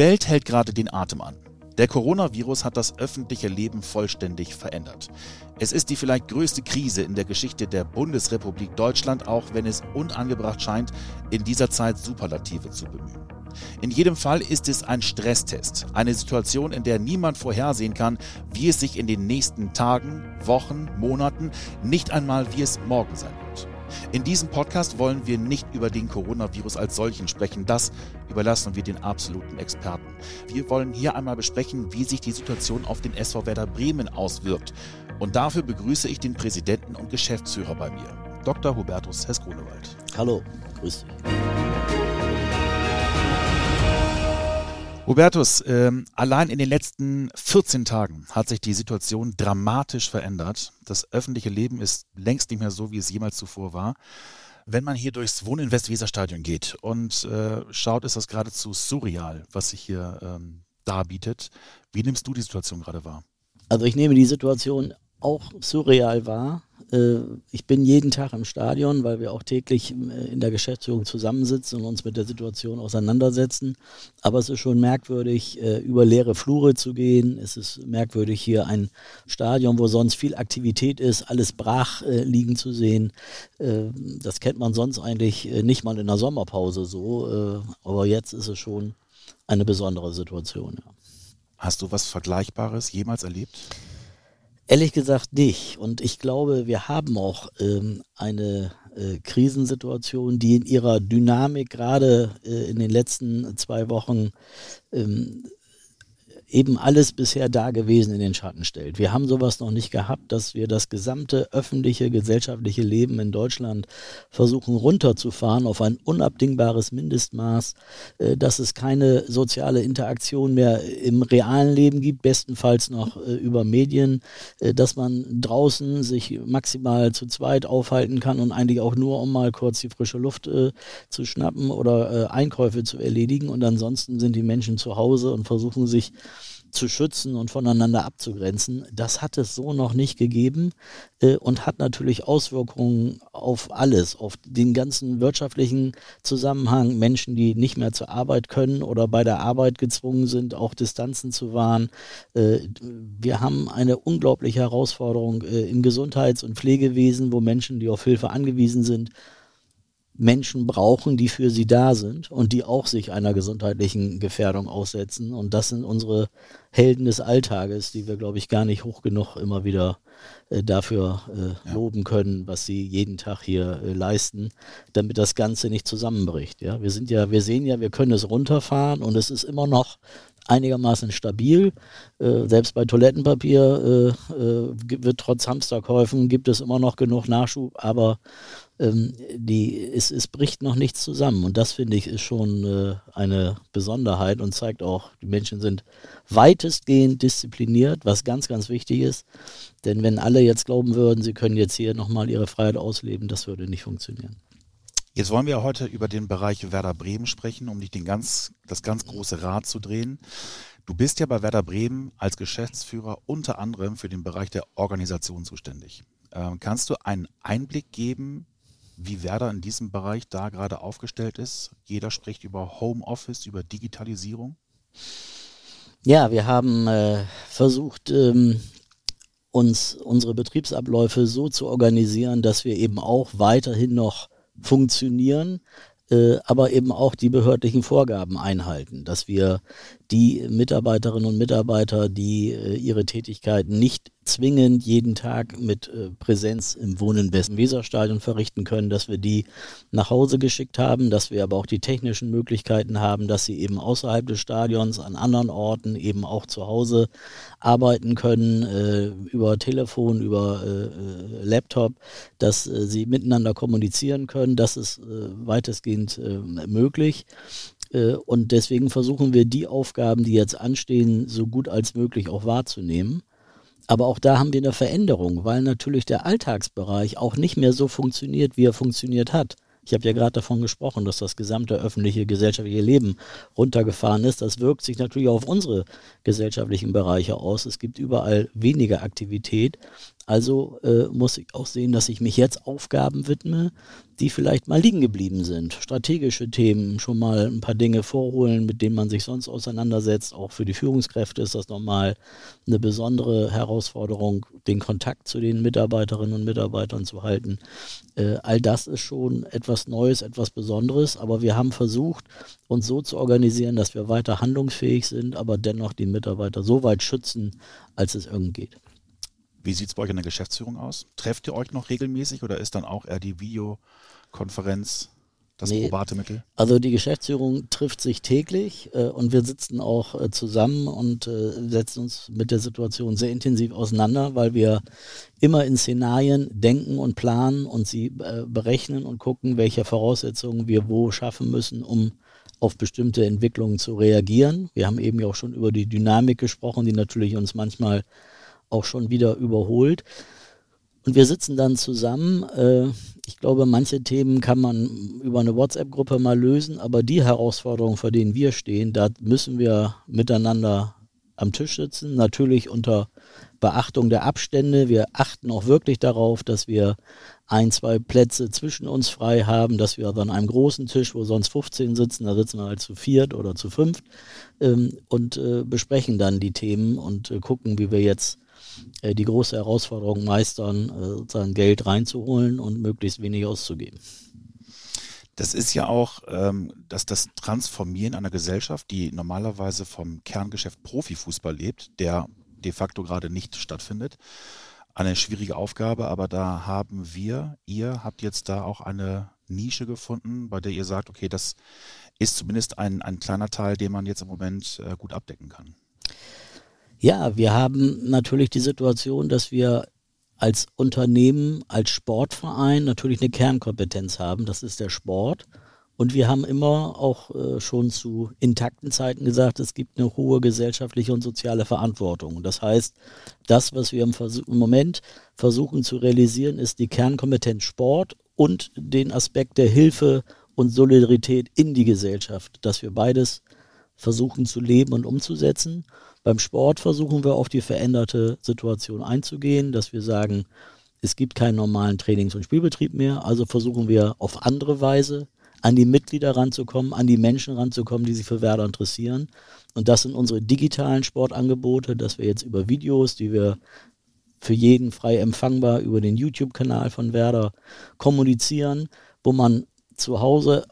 Welt hält gerade den Atem an. Der Coronavirus hat das öffentliche Leben vollständig verändert. Es ist die vielleicht größte Krise in der Geschichte der Bundesrepublik Deutschland, auch wenn es unangebracht scheint, in dieser Zeit Superlative zu bemühen. In jedem Fall ist es ein Stresstest, eine Situation, in der niemand vorhersehen kann, wie es sich in den nächsten Tagen, Wochen, Monaten, nicht einmal wie es morgen sein wird. In diesem Podcast wollen wir nicht über den Coronavirus als solchen sprechen. Das überlassen wir den absoluten Experten. Wir wollen hier einmal besprechen, wie sich die Situation auf den SV Werder Bremen auswirkt. Und dafür begrüße ich den Präsidenten und Geschäftsführer bei mir, Dr. Hubertus Hess-Grunewald. Hallo, grüß dich. Hubertus, ähm, allein in den letzten 14 Tagen hat sich die Situation dramatisch verändert. Das öffentliche Leben ist längst nicht mehr so, wie es jemals zuvor war. Wenn man hier durchs Wohninvest Weserstadion geht und äh, schaut, ist das geradezu surreal, was sich hier ähm, darbietet. Wie nimmst du die Situation gerade wahr? Also ich nehme die Situation auch surreal wahr. Äh, ich bin jeden Tag im Stadion, weil wir auch täglich äh, in der Geschäftsführung zusammensitzen und uns mit der Situation auseinandersetzen. Aber es ist schon merkwürdig, äh, über leere Flure zu gehen. Es ist merkwürdig, hier ein Stadion, wo sonst viel Aktivität ist, alles brach liegen zu sehen. Das kennt man sonst eigentlich nicht mal in der Sommerpause so. Aber jetzt ist es schon eine besondere Situation. Hast du was Vergleichbares jemals erlebt? Ehrlich gesagt nicht. Und ich glaube, wir haben auch ähm, eine äh, Krisensituation, die in ihrer Dynamik gerade äh, in den letzten zwei Wochen ähm, eben alles bisher Dagewesen in den Schatten stellt. Wir haben sowas noch nicht gehabt, dass wir das gesamte öffentliche, gesellschaftliche Leben in Deutschland versuchen runterzufahren auf ein unabdingbares Mindestmaß, äh, dass es keine soziale Interaktion mehr im realen Leben gibt, bestenfalls noch äh, über Medien, äh, dass man draußen sich maximal zu zweit aufhalten kann und eigentlich auch nur, um mal kurz die frische Luft zu schnappen oder Einkäufe zu erledigen. Und ansonsten sind die Menschen zu Hause und versuchen sich zu schützen und voneinander abzugrenzen. Das hat es so noch nicht gegeben äh, und hat natürlich Auswirkungen auf alles, auf den ganzen wirtschaftlichen Zusammenhang. Menschen, die nicht mehr zur Arbeit können oder bei der Arbeit gezwungen sind, auch Distanzen zu wahren. Äh, wir haben eine unglaubliche Herausforderung äh, im Gesundheits- und Pflegewesen, wo Menschen, die auf Hilfe angewiesen sind, Menschen brauchen, die für sie da sind und die auch sich einer gesundheitlichen Gefährdung aussetzen. Und das sind unsere Helden des Alltages, die wir, glaube ich, gar nicht hoch genug immer wieder äh, dafür äh, ja. loben können, was sie jeden Tag hier äh, leisten, damit das Ganze nicht zusammenbricht. Ja, wir sind ja, wir sehen ja, wir können es runterfahren und es ist immer noch einigermaßen stabil. Äh, selbst bei Toilettenpapier äh, äh, wird trotz Hamsterkäufen gibt es immer noch genug Nachschub, aber ähm, die, es, es bricht noch nichts zusammen. Und das finde ich ist schon äh, eine Besonderheit und zeigt auch, die Menschen sind weitestgehend diszipliniert, was ganz, ganz wichtig ist. Denn wenn alle jetzt glauben würden, sie können jetzt hier nochmal ihre Freiheit ausleben, das würde nicht funktionieren. Jetzt wollen wir heute über den Bereich Werder Bremen sprechen, um dich den ganz, das ganz große Rad zu drehen. Du bist ja bei Werder Bremen als Geschäftsführer unter anderem für den Bereich der Organisation zuständig. Ähm, kannst du einen Einblick geben, wie Werder in diesem Bereich da gerade aufgestellt ist? Jeder spricht über Homeoffice, über Digitalisierung. Ja, wir haben äh, versucht, ähm, uns unsere Betriebsabläufe so zu organisieren, dass wir eben auch weiterhin noch funktionieren, äh, aber eben auch die behördlichen Vorgaben einhalten, dass wir die Mitarbeiterinnen und Mitarbeiter, die äh, ihre Tätigkeiten nicht zwingend jeden Tag mit äh, Präsenz im Wohnen Westen Weserstadion verrichten können, dass wir die nach Hause geschickt haben, dass wir aber auch die technischen Möglichkeiten haben, dass sie eben außerhalb des Stadions an anderen Orten eben auch zu Hause arbeiten können, äh, über Telefon, über äh, äh Laptop, dass äh, sie miteinander kommunizieren können. Das ist äh, weitestgehend möglich. Und deswegen versuchen wir die Aufgaben, die jetzt anstehen, so gut als möglich auch wahrzunehmen. Aber auch da haben wir eine Veränderung, weil natürlich der Alltagsbereich auch nicht mehr so funktioniert, wie er funktioniert hat. Ich habe ja gerade davon gesprochen, dass das gesamte öffentliche gesellschaftliche Leben runtergefahren ist. Das wirkt sich natürlich auf unsere gesellschaftlichen Bereiche aus. Es gibt überall weniger Aktivität. Also äh, muss ich auch sehen, dass ich mich jetzt Aufgaben widme, die vielleicht mal liegen geblieben sind. Strategische Themen, schon mal ein paar Dinge vorholen, mit denen man sich sonst auseinandersetzt. Auch für die Führungskräfte ist das nochmal eine besondere Herausforderung, den Kontakt zu den Mitarbeiterinnen und Mitarbeitern zu halten. Äh, all das ist schon etwas Neues, etwas Besonderes, aber wir haben versucht, uns so zu organisieren, dass wir weiter handlungsfähig sind, aber dennoch die Mitarbeiter so weit schützen, als es irgend geht. Wie sieht es bei euch in der Geschäftsführung aus? Trefft ihr euch noch regelmäßig oder ist dann auch eher die Videokonferenz das nee, probate Mittel? Also die Geschäftsführung trifft sich täglich äh, und wir sitzen auch äh, zusammen und äh, setzen uns mit der Situation sehr intensiv auseinander, weil wir immer in Szenarien denken und planen und sie äh, berechnen und gucken, welche Voraussetzungen wir wo schaffen müssen, um auf bestimmte Entwicklungen zu reagieren. Wir haben eben ja auch schon über die Dynamik gesprochen, die natürlich uns manchmal auch schon wieder überholt. Und wir sitzen dann zusammen. Äh, ich glaube, manche Themen kann man über eine WhatsApp-Gruppe mal lösen, aber die Herausforderungen, vor denen wir stehen, da müssen wir miteinander am Tisch sitzen. Natürlich unter Beachtung der Abstände. Wir achten auch wirklich darauf, dass wir ein, zwei Plätze zwischen uns frei haben, dass wir also an einem großen Tisch, wo sonst 15 sitzen, da sitzen wir halt zu viert oder zu fünft ähm, und äh, besprechen dann die Themen und äh, gucken, wie wir jetzt äh, die große Herausforderung meistern, äh, sozusagen Geld reinzuholen und möglichst wenig auszugeben. Das ist ja auch ähm, dass das Transformieren einer Gesellschaft, die normalerweise vom Kerngeschäft Profifußball lebt, der de facto gerade nicht stattfindet. Eine schwierige Aufgabe, aber da haben wir, ihr habt jetzt da auch eine Nische gefunden, bei der ihr sagt, okay, das ist zumindest ein, ein kleiner Teil, den man jetzt im Moment äh, gut abdecken kann. Ja, wir haben natürlich die Situation, dass wir als Unternehmen, als Sportverein natürlich eine Kernkompetenz haben. Das ist der Sport. Und wir haben immer auch äh, schon zu intakten Zeiten gesagt, es gibt eine hohe gesellschaftliche und soziale Verantwortung. Das heißt, das, was wir im, im, Moment versuchen zu realisieren, ist die Kernkompetenz Sport und den Aspekt der Hilfe und Solidarität in die Gesellschaft, dass wir beides versuchen zu leben und umzusetzen. Beim Sport versuchen wir auf die veränderte Situation einzugehen, dass wir sagen, es gibt keinen normalen Trainings- und Spielbetrieb mehr, also versuchen wir auf andere Weise an die Mitglieder ranzukommen, an die Menschen ranzukommen, die sich für Werder interessieren. Und das sind unsere digitalen Sportangebote, dass wir jetzt über Videos, die wir für jeden frei empfangbar über den YouTube-Kanal von Werder kommunizieren, wo man zu Hause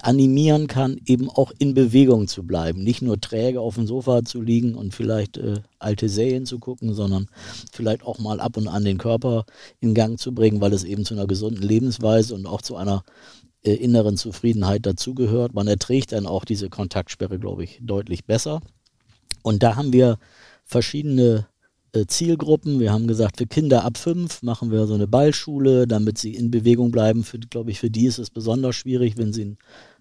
animieren kann, eben auch in Bewegung zu bleiben. Nicht nur träge auf dem Sofa zu liegen und vielleicht äh, alte Serien zu gucken, sondern vielleicht auch mal ab und an den Körper in Gang zu bringen, weil es eben zu einer gesunden Lebensweise und auch zu einer äh, inneren Zufriedenheit dazugehört. Man erträgt dann auch diese Kontaktsperre, glaube ich, deutlich besser. Und da haben wir verschiedene äh, Zielgruppen. Wir haben gesagt, für Kinder ab fünf machen wir so eine Ballschule, damit sie in Bewegung bleiben. Für, glaube ich, für die ist es besonders schwierig, wenn sie einen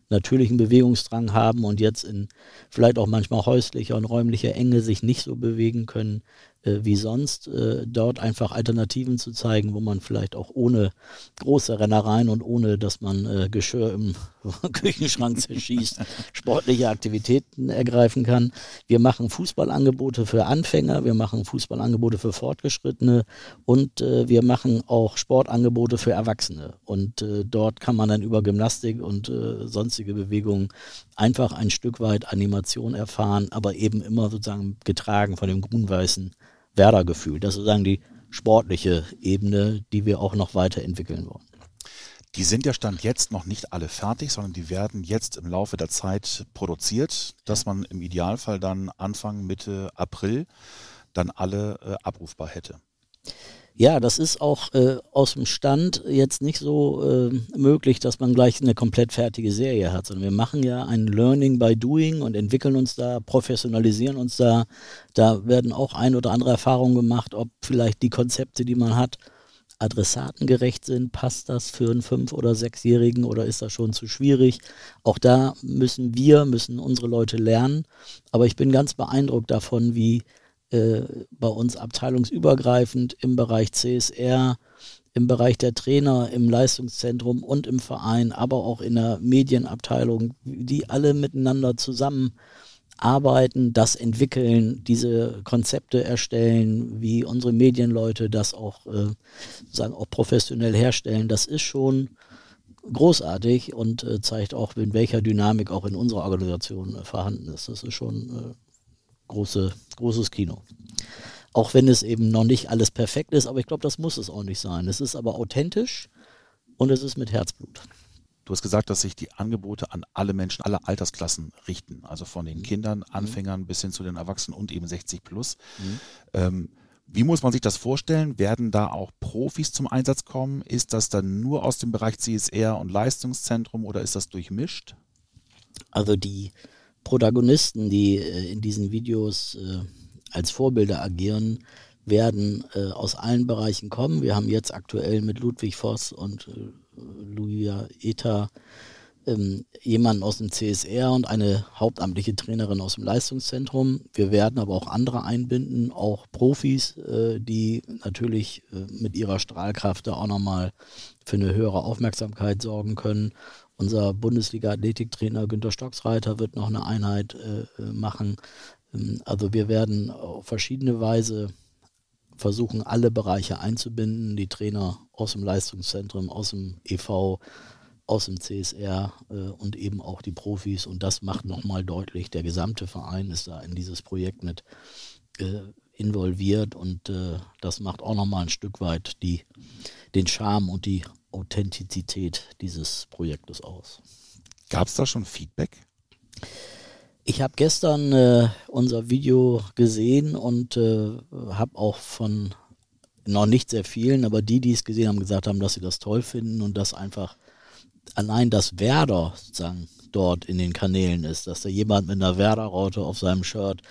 natürlichen Bewegungsdrang haben und jetzt in vielleicht auch manchmal häuslicher und räumlicher Enge sich nicht so bewegen können äh, wie sonst, äh, dort einfach Alternativen zu zeigen, wo man vielleicht auch ohne große Rennereien und ohne, dass man äh, Geschirr im Küchenschrank zerschießt, sportliche Aktivitäten ergreifen kann. Wir machen Fußballangebote für Anfänger, wir machen Fußballangebote für Fortgeschrittene und äh, wir machen auch Sportangebote für Erwachsene. Und äh, dort kann man dann über Gymnastik und äh, sonstige Bewegungen einfach ein Stück weit Animation erfahren, aber eben immer sozusagen getragen von dem grün-weißen Werder-Gefühl. Das ist sozusagen die sportliche Ebene, die wir auch noch weiterentwickeln wollen. Die sind ja Stand jetzt noch nicht alle fertig, sondern die werden jetzt im Laufe der Zeit produziert, dass man im Idealfall dann Anfang, Mitte April dann alle äh, abrufbar hätte. Ja, das ist auch äh, aus dem Stand jetzt nicht so äh, möglich, dass man gleich eine komplett fertige Serie hat, sondern wir machen ja ein Learning by Doing und entwickeln uns da, professionalisieren uns da. Da werden auch ein oder andere Erfahrungen gemacht, ob vielleicht die Konzepte, die man hat, adressatengerecht sind. Passt das für einen Fünf- oder Sechsjährigen oder ist das schon zu schwierig? Auch da müssen wir, müssen unsere Leute lernen. Aber ich bin ganz beeindruckt davon, wie äh, bei uns abteilungsübergreifend im Bereich CSR, im Bereich der Trainer, im Leistungszentrum und im Verein, aber auch in der Medienabteilung, die alle miteinander zusammen arbeiten, das entwickeln, diese Konzepte erstellen, wie unsere Medienleute das auch, äh, sagen, auch professionell herstellen, das ist schon großartig und äh, zeigt auch, in welcher Dynamik auch in unserer Organisation äh, vorhanden ist. Das ist schon äh, große, großes Kino. Auch wenn es eben noch nicht alles perfekt ist, aber ich glaube, das muss es auch nicht sein. Es ist aber authentisch und es ist mit Herzblut. Du hast gesagt, dass sich die Angebote an alle Menschen aller Altersklassen richten, also von den mhm. Kindern, mhm. Anfängern bis hin zu den Erwachsenen und eben 60 plus. Mhm. Ähm, wie muss man sich das vorstellen? Werden da auch Profis zum Einsatz kommen? Ist das dann nur aus dem Bereich CSR und Leistungszentrum oder ist das durchmischt? Also die Protagonisten, die äh, in diesen Videos äh, als Vorbilder agieren, werden äh, aus allen Bereichen kommen. Wir haben jetzt aktuell mit Ludwig Voss und Luia Eta ähm, jemanden aus dem CSR und eine hauptamtliche Trainerin aus dem Leistungszentrum. Wir werden aber auch andere einbinden, auch Profis, äh, die natürlich äh, mit ihrer Strahlkraft da auch nochmal für eine höhere Aufmerksamkeit sorgen können. Unser Bundesliga-Athletiktrainer Günter Stocksreiter wird noch eine Einheit äh, machen. Ähm, also wir werden auf verschiedene Weise versuchen, alle Bereiche einzubinden, die Trainer aus dem Leistungszentrum, aus dem EV, aus dem CSR äh, und eben auch die Profis. Und das macht nochmal deutlich, der gesamte Verein ist da in dieses Projekt mit äh, involviert und äh, das macht auch nochmal ein Stück weit die, den Charme und die Authentizität dieses Projektes aus. Gab es da schon Feedback? Ich habe gestern äh, unser Video gesehen und äh, habe auch von noch nicht sehr vielen, aber die, die es gesehen haben, gesagt haben, dass sie das toll finden und dass einfach allein das Werder sozusagen dort in den Kanälen ist, dass da jemand mit einer Werder-Raute auf seinem Shirt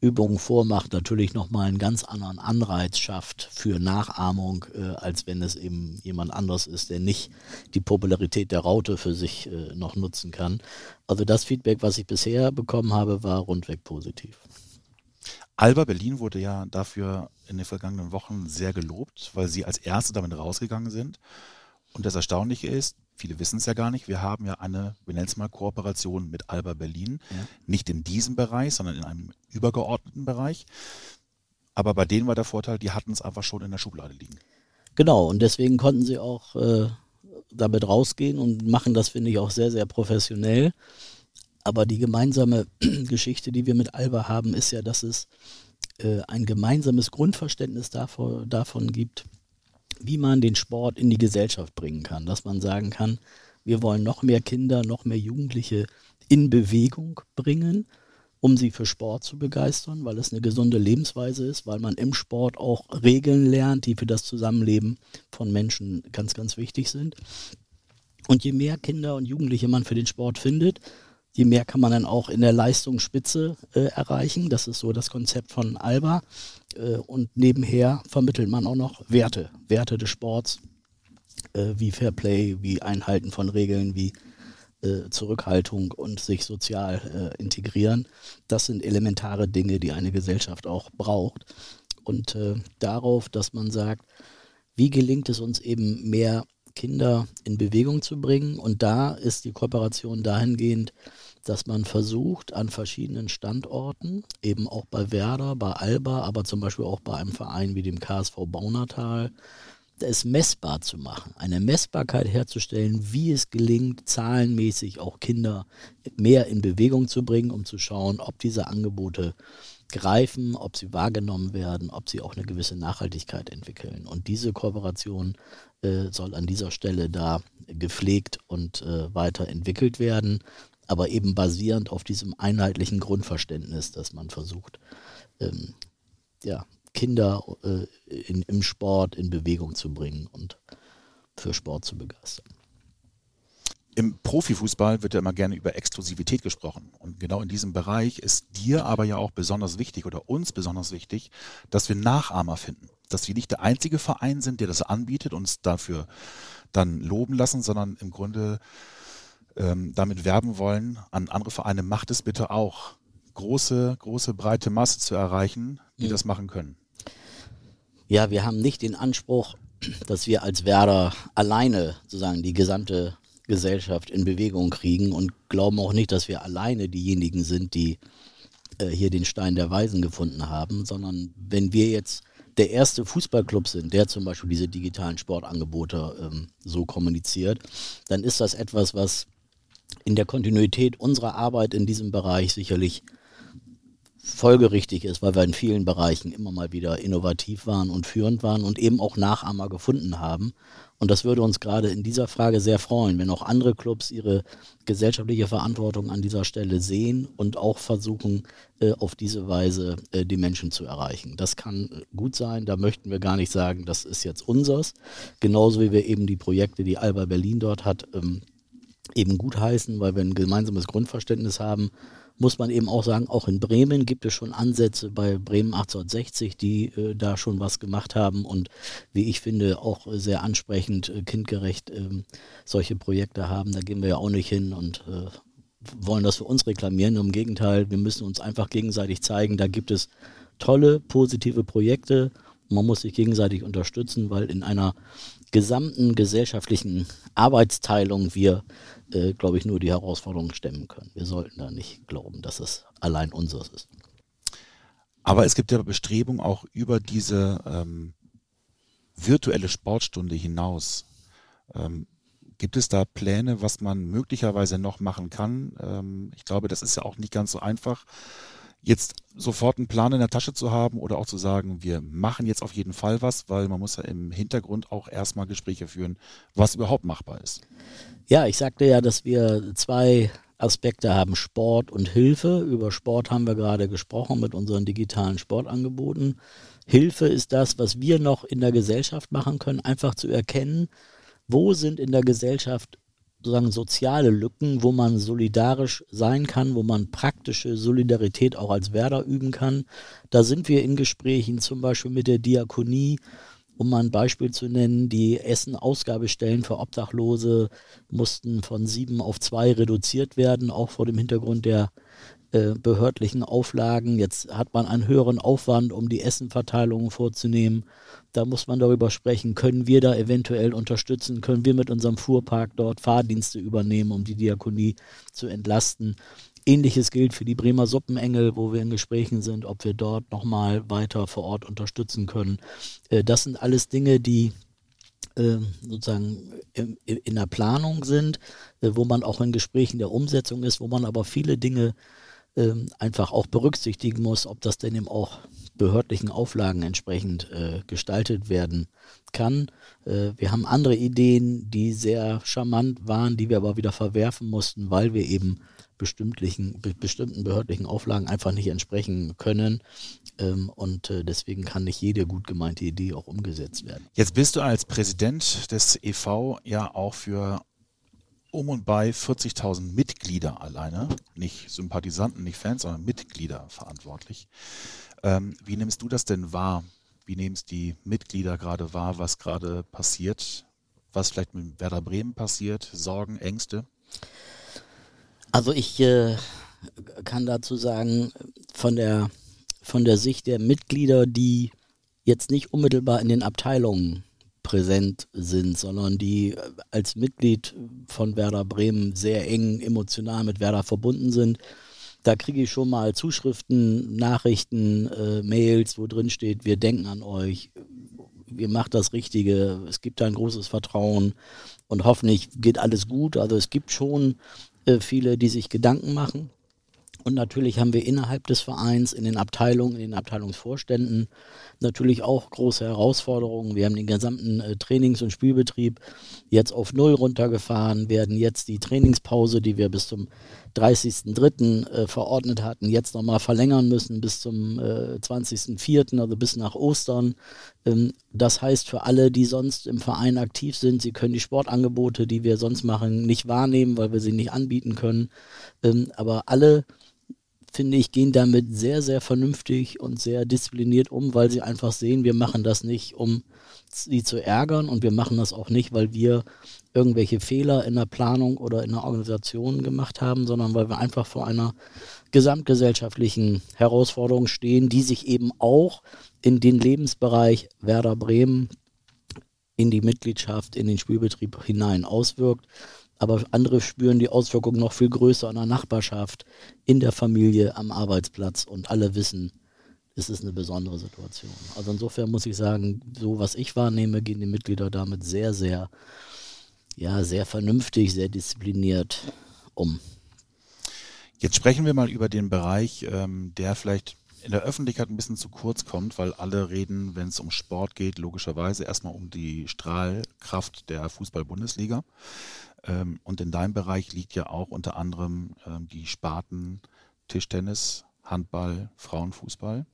Übungen vormacht, natürlich nochmal einen ganz anderen Anreiz schafft für Nachahmung, äh, als wenn es eben jemand anderes ist, der nicht die Popularität der Raute für sich äh, noch nutzen kann. Also das Feedback, was ich bisher bekommen habe, war rundweg positiv. Alba Berlin wurde ja dafür in den vergangenen Wochen sehr gelobt, weil sie als Erste damit rausgegangen sind. Und das Erstaunliche ist, viele wissen es ja gar nicht, wir haben ja eine, wir nennen es mal Kooperation mit Alba Berlin. Ja. Nicht in diesem Bereich, sondern in einem übergeordneten Bereich. Aber bei denen war der Vorteil, die hatten es einfach schon in der Schublade liegen. Genau, und deswegen konnten sie auch äh, damit rausgehen und machen das, finde ich, auch sehr, sehr professionell. Aber die gemeinsame Geschichte, die wir mit Alba haben, ist ja, dass es äh, ein gemeinsames Grundverständnis davon, davon gibt, wie man den Sport in die Gesellschaft bringen kann. Dass man sagen kann, wir wollen noch mehr Kinder, noch mehr Jugendliche in Bewegung bringen, um sie für Sport zu begeistern, weil es eine gesunde Lebensweise ist, weil man im Sport auch Regeln lernt, die für das Zusammenleben von Menschen ganz, ganz wichtig sind. Und je mehr Kinder und Jugendliche man für den Sport findet, je mehr kann man dann auch in der Leistungsspitze äh, erreichen. Das ist so das Konzept von Alba. Äh, und nebenher vermittelt man auch noch Werte, Werte des Sports, äh, wie Fairplay, wie Einhalten von Regeln, wie äh, Zurückhaltung und sich sozial integrieren. Das sind elementare Dinge, die eine Gesellschaft auch braucht. Und darauf, dass man sagt, wie gelingt es uns eben mehr Kinder in Bewegung zu bringen? Und da ist die Kooperation dahingehend, dass man versucht, an verschiedenen Standorten, eben auch bei Werder, bei Alba, aber zum Beispiel auch bei einem Verein wie dem KSV Baunatal, es messbar zu machen, eine Messbarkeit herzustellen, wie es gelingt, zahlenmäßig auch Kinder mehr in Bewegung zu bringen, um zu schauen, ob diese Angebote greifen, ob sie wahrgenommen werden, ob sie auch eine gewisse Nachhaltigkeit entwickeln. Und diese Kooperation äh, soll an dieser Stelle da gepflegt und äh, weiterentwickelt werden aber eben basierend auf diesem einheitlichen Grundverständnis, dass man versucht, ähm, ja, Kinder äh, in, im Sport in Bewegung zu bringen und für Sport zu begeistern. Im Profifußball wird ja immer gerne über Exklusivität gesprochen. Und genau in diesem Bereich ist dir aber ja auch besonders wichtig oder uns besonders wichtig, dass wir Nachahmer finden. Dass wir nicht der einzige Verein sind, der das anbietet und uns dafür dann loben lassen, sondern im Grunde ähm, damit werben wollen an andere Vereine, macht es bitte auch, große, große, breite Masse zu erreichen, die mhm. das machen können. Ja, wir haben nicht den Anspruch, dass wir als Werder alleine sozusagen die gesamte Gesellschaft in Bewegung kriegen und glauben auch nicht, dass wir alleine diejenigen sind, die äh, hier den Stein der Weisen gefunden haben, sondern wenn wir jetzt der erste Fußballclub sind, der zum Beispiel diese digitalen Sportangebote ähm, so kommuniziert, dann ist das etwas, was in der Kontinuität unserer Arbeit in diesem Bereich sicherlich folgerichtig ist, weil wir in vielen Bereichen immer mal wieder innovativ waren und führend waren und eben auch Nachahmer gefunden haben. Und das würde uns gerade in dieser Frage sehr freuen, wenn auch andere Clubs ihre gesellschaftliche Verantwortung an dieser Stelle sehen und auch versuchen, äh, auf diese Weise äh, die Menschen zu erreichen. Das kann gut sein, da möchten wir gar nicht sagen, das ist jetzt unseres. Genauso wie wir eben die Projekte, die Alba Berlin dort hat, ähm, eben gutheißen, weil wir ein gemeinsames Grundverständnis haben muss man eben auch sagen, auch in Bremen gibt es schon Ansätze bei Bremen 1860, die äh, da schon was gemacht haben und wie ich finde auch sehr ansprechend, äh, kindgerecht äh, solche Projekte haben. Da gehen wir ja auch nicht hin und äh, wollen das für uns reklamieren. Im Gegenteil, wir müssen uns einfach gegenseitig zeigen, da gibt es tolle, positive Projekte. Man muss sich gegenseitig unterstützen, weil in einer gesamten gesellschaftlichen Arbeitsteilung wir äh, glaube ich, nur die Herausforderungen stemmen können. Wir sollten da nicht glauben, dass es allein unseres ist. Aber es gibt ja Bestrebungen auch über diese ähm, virtuelle Sportstunde hinaus. Ähm, gibt es da Pläne, was man möglicherweise noch machen kann? Ähm, ich glaube, das ist ja auch nicht ganz so einfach jetzt sofort einen Plan in der Tasche zu haben oder auch zu sagen, wir machen jetzt auf jeden Fall was, weil man muss ja im Hintergrund auch erstmal Gespräche führen, was überhaupt machbar ist. Ja, ich sagte ja, dass wir zwei Aspekte haben, Sport und Hilfe. Über Sport haben wir gerade gesprochen mit unseren digitalen Sportangeboten. Hilfe ist das, was wir noch in der Gesellschaft machen können, einfach zu erkennen, wo sind in der Gesellschaft sozusagen soziale Lücken, wo man solidarisch sein kann, wo man praktische Solidarität auch als Werder üben kann. Da sind wir in Gesprächen zum Beispiel mit der Diakonie, um mal ein Beispiel zu nennen, die Essen-Ausgabestellen für Obdachlose mussten von sieben auf zwei reduziert werden, auch vor dem Hintergrund der äh, behördlichen Auflagen. Jetzt hat man einen höheren Aufwand, um die Essenverteilungen vorzunehmen. Da muss man darüber sprechen, können wir da eventuell unterstützen, können wir mit unserem Fuhrpark dort Fahrdienste übernehmen, um die Diakonie zu entlasten. Ähnliches gilt für die Bremer Suppenengel, wo wir in Gesprächen sind, ob wir dort nochmal weiter vor Ort unterstützen können. Äh, das sind alles Dinge, die äh, sozusagen in der Planung sind, wo man auch in Gesprächen der Umsetzung ist, wo man aber viele Dinge ähm, einfach auch berücksichtigen muss, ob das denn eben auch behördlichen Auflagen entsprechend äh, gestaltet werden kann. Äh, wir haben andere Ideen, die sehr charmant waren, die wir aber wieder verwerfen mussten, weil wir eben bestimmten behördlichen Auflagen einfach nicht entsprechen können. Ähm, und äh, deswegen kann nicht jede gut gemeinte Idee auch umgesetzt werden. Jetzt bist du als Präsident des EV ja auch für um und bei 40.000 Mitglieder alleine, nicht Sympathisanten, nicht Fans, sondern Mitglieder verantwortlich. Ähm, wie nimmst du das denn wahr? Wie nehmen es die Mitglieder gerade wahr, was gerade passiert? Was vielleicht mit Werder Bremen passiert? Sorgen, Ängste? Also ich äh, kann dazu sagen, von der, von der Sicht der Mitglieder, die jetzt nicht unmittelbar in den Abteilungen präsent sind, sondern die äh, als Mitglied von Werder Bremen sehr eng emotional mit Werder verbunden sind. Da kriege ich schon mal Zuschriften, Nachrichten, äh, Mails, wo drin steht, wir denken an euch, ihr macht das Richtige, es gibt ein großes Vertrauen und hoffentlich geht alles gut. Also es gibt schon äh, viele, die sich Gedanken machen. Und natürlich haben wir innerhalb des Vereins, in den Abteilungen, in den Abteilungsvorständen natürlich auch große Herausforderungen. Wir haben den gesamten äh, Trainings- und Spielbetrieb jetzt auf Null runtergefahren, werden jetzt die Trainingspause, die wir bis zum 30.03. Äh, verordnet hatten, jetzt nochmal verlängern müssen bis zum äh, 20.04., also bis nach Ostern. Ähm, das heißt für alle, die sonst im Verein aktiv sind, sie können die Sportangebote, die wir sonst machen, nicht wahrnehmen, weil wir sie nicht anbieten können. Ähm, aber alle finde ich, gehen damit sehr, sehr vernünftig und sehr diszipliniert um, weil sie einfach sehen, wir machen das nicht, um sie zu ärgern und wir machen das auch nicht, weil wir irgendwelche Fehler in der Planung oder in der Organisation gemacht haben, sondern weil wir einfach vor einer gesamtgesellschaftlichen Herausforderung stehen, die sich eben auch in den Lebensbereich Werder Bremen, in die Mitgliedschaft, in den Spielbetrieb hinein auswirkt. Aber andere spüren die Auswirkungen noch viel größer in der Nachbarschaft, in der Familie, am Arbeitsplatz und alle wissen, es ist eine besondere Situation. Also insofern muss ich sagen, so was ich wahrnehme, gehen die Mitglieder damit sehr, sehr, ja, sehr vernünftig, sehr diszipliniert um. Jetzt sprechen wir mal über den Bereich, ähm, der vielleicht in der Öffentlichkeit ein bisschen zu kurz kommt, weil alle reden, wenn es um Sport geht, logischerweise erstmal um die Strahlkraft der Fußball-Bundesliga. Ähm, und in deinem Bereich liegt ja auch unter anderem ähm, die Sparten Tischtennis, Handball, Frauenfußball.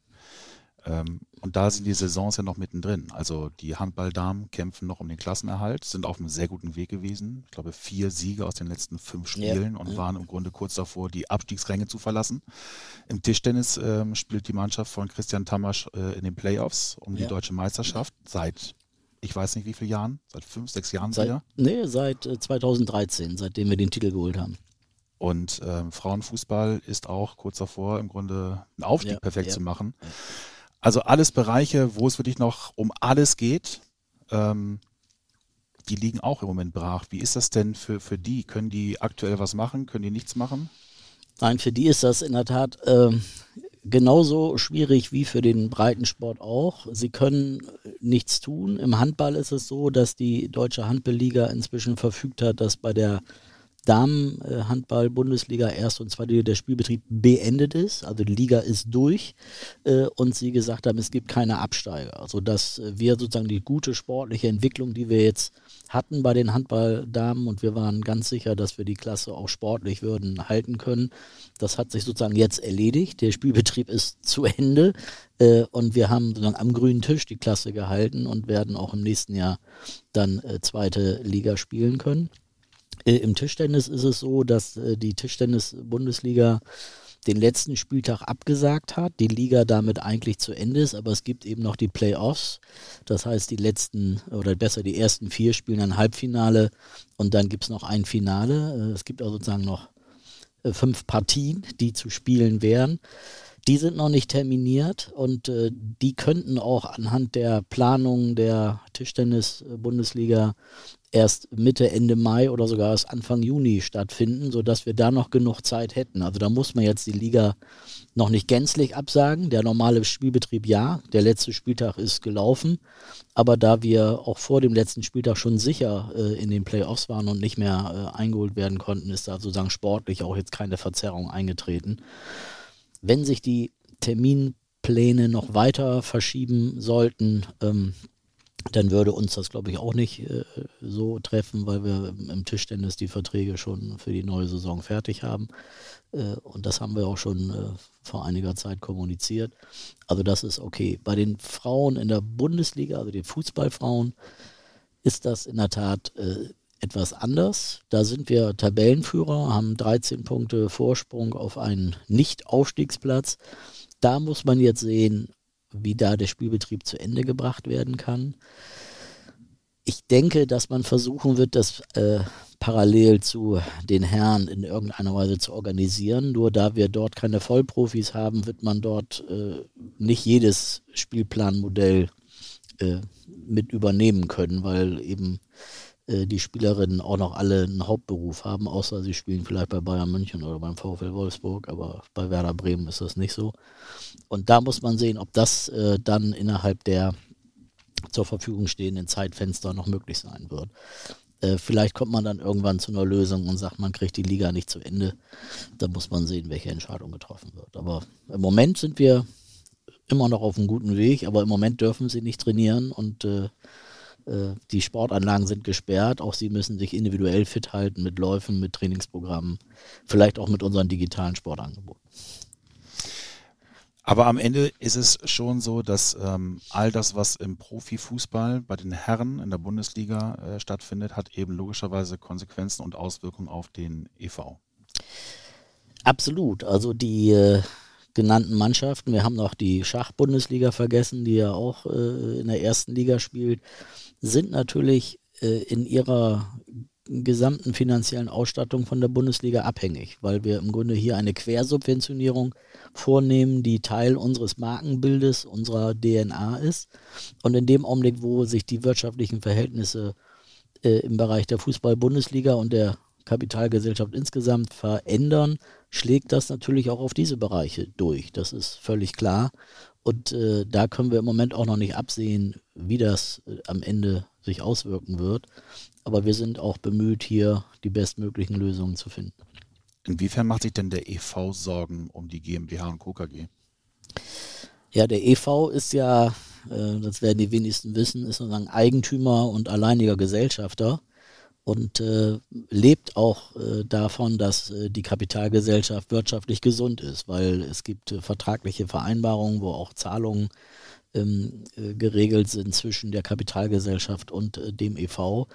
Ähm, und da sind die Saisons ja noch mittendrin. Also die Handballdamen kämpfen noch um den Klassenerhalt, sind auf einem sehr guten Weg gewesen. Ich glaube, vier Siege aus den letzten fünf Spielen ja. und waren im Grunde kurz davor, die Abstiegsränge zu verlassen. Im Tischtennis spielt die Mannschaft von Christian Tamasch äh, in den Playoffs um ja. die deutsche Meisterschaft seit ich weiß nicht wie viele Jahren, seit fünf, sechs Jahren seit, wieder? Nee, seit 2013, äh, seitdem wir den Titel geholt haben. Und ähm, Frauenfußball ist auch kurz davor, im Grunde einen Aufstieg ja, perfekt ja. zu machen. Also alles Bereiche, wo es für dich noch um alles geht, ähm, die liegen auch im Moment brach. Wie ist das denn für, für die? Können die aktuell was machen? Können die nichts machen? Nein, für die ist das in der Tat äh, genauso schwierig wie für den Breitensport auch. Sie können nichts tun. Im Handball ist es so, dass die deutsche Handballliga inzwischen verfügt hat, dass bei der Damen-Handball-Bundesliga erst und zweite Liga der Spielbetrieb beendet ist. Also die Liga ist durch äh, und sie gesagt haben, es gibt keine Absteiger. Also dass wir sozusagen die gute sportliche Entwicklung, die wir jetzt hatten bei den Handballdamen und wir waren ganz sicher, dass wir die Klasse auch sportlich würden halten können. Das hat sich sozusagen jetzt erledigt. Der Spielbetrieb ist zu Ende äh, und wir haben sozusagen am grünen Tisch die Klasse gehalten und werden auch im nächsten Jahr dann äh, zweite Liga spielen können. Äh, Im Tischtennis ist es so, dass äh, die Tischtennis-Bundesliga den letzten Spieltag abgesagt hat, die Liga damit eigentlich zu Ende ist, aber es gibt eben noch die Playoffs. Das heißt, die letzten oder besser die ersten vier spielen ein Halbfinale und dann gibt es noch ein Finale. Äh, es gibt also sozusagen noch fünf Partien, die zu spielen wären. Die sind noch nicht terminiert und äh, die könnten auch anhand der Planung der Tischtennis-Bundesliga erst Mitte, Ende Mai oder sogar erst Anfang Juni stattfinden, sodass wir da noch genug Zeit hätten. Also da muss man jetzt die Liga noch nicht gänzlich absagen. Der normale Spielbetrieb ja, der letzte Spieltag ist gelaufen. Aber da wir auch vor dem letzten Spieltag schon sicher äh, in den Playoffs waren und nicht mehr äh, eingeholt werden konnten, ist da sozusagen sportlich auch jetzt keine Verzerrung eingetreten. Wenn sich die Terminpläne noch weiter verschieben sollten, ähm, dann würde uns das, glaube ich, auch nicht äh, so treffen, weil wir im Tischtennis die Verträge schon für die neue Saison fertig haben. Äh, und das haben wir auch schon äh, vor einiger Zeit kommuniziert. Also das ist okay. Bei den Frauen in der Bundesliga, also den Fußballfrauen, ist das in der Tat äh, etwas anders. Da sind wir Tabellenführer, haben 13 Punkte Vorsprung auf einen Nicht-Aufstiegsplatz. Da muss man jetzt sehen, wie da der Spielbetrieb zu Ende gebracht werden kann. Ich denke, dass man versuchen wird, das äh, parallel zu den Herren in irgendeiner Weise zu organisieren. Nur da wir dort keine Vollprofis haben, wird man dort äh, nicht jedes Spielplanmodell äh, mit übernehmen können, weil eben äh, die Spielerinnen auch noch alle einen Hauptberuf haben, außer sie spielen vielleicht bei Bayern München oder beim VfL Wolfsburg, aber bei Werder Bremen ist das nicht so. Und da muss man sehen, ob das äh, dann innerhalb der zur Verfügung stehenden Zeitfenster noch möglich sein wird. Äh, vielleicht kommt man dann irgendwann zu einer Lösung und sagt, man kriegt die Liga nicht zu Ende. Da muss man sehen, welche Entscheidung getroffen wird. Aber im Moment sind wir immer noch auf einem guten Weg, aber im Moment dürfen sie nicht trainieren und äh, die Sportanlagen sind gesperrt, auch sie müssen sich individuell fit halten mit Läufen, mit Trainingsprogrammen, vielleicht auch mit unseren digitalen Sportangeboten. Aber am Ende ist es schon so, dass ähm, all das, was im Profifußball bei den Herren in der Bundesliga äh, stattfindet, hat eben logischerweise Konsequenzen und Auswirkungen auf den EV. Absolut. Also die äh, genannten Mannschaften, wir haben noch die Schachbundesliga vergessen, die ja auch äh, in der ersten Liga spielt, sind natürlich äh, in ihrer gesamten finanziellen Ausstattung von der Bundesliga abhängig, weil wir im Grunde hier eine Quersubventionierung vornehmen, die Teil unseres Markenbildes, unserer DNA ist. Und in dem Augenblick, wo sich die wirtschaftlichen Verhältnisse äh, im Bereich der Fußball-Bundesliga und der Kapitalgesellschaft insgesamt verändern, schlägt das natürlich auch auf diese Bereiche durch. Das ist völlig klar. Und äh, da können wir im Moment auch noch nicht absehen, wie das äh, am Ende sich auswirken wird. Aber wir sind auch bemüht, hier die bestmöglichen Lösungen zu finden. Inwiefern macht sich denn der EV Sorgen um die GmbH und Co. KG? Ja, der EV ist ja, äh, das werden die wenigsten wissen, ist sozusagen Eigentümer und alleiniger Gesellschafter und äh, lebt auch äh, davon, dass äh, die Kapitalgesellschaft wirtschaftlich gesund ist, weil es gibt äh, vertragliche Vereinbarungen, wo auch Zahlungen ähm, äh, geregelt sind zwischen der Kapitalgesellschaft und äh, dem EV.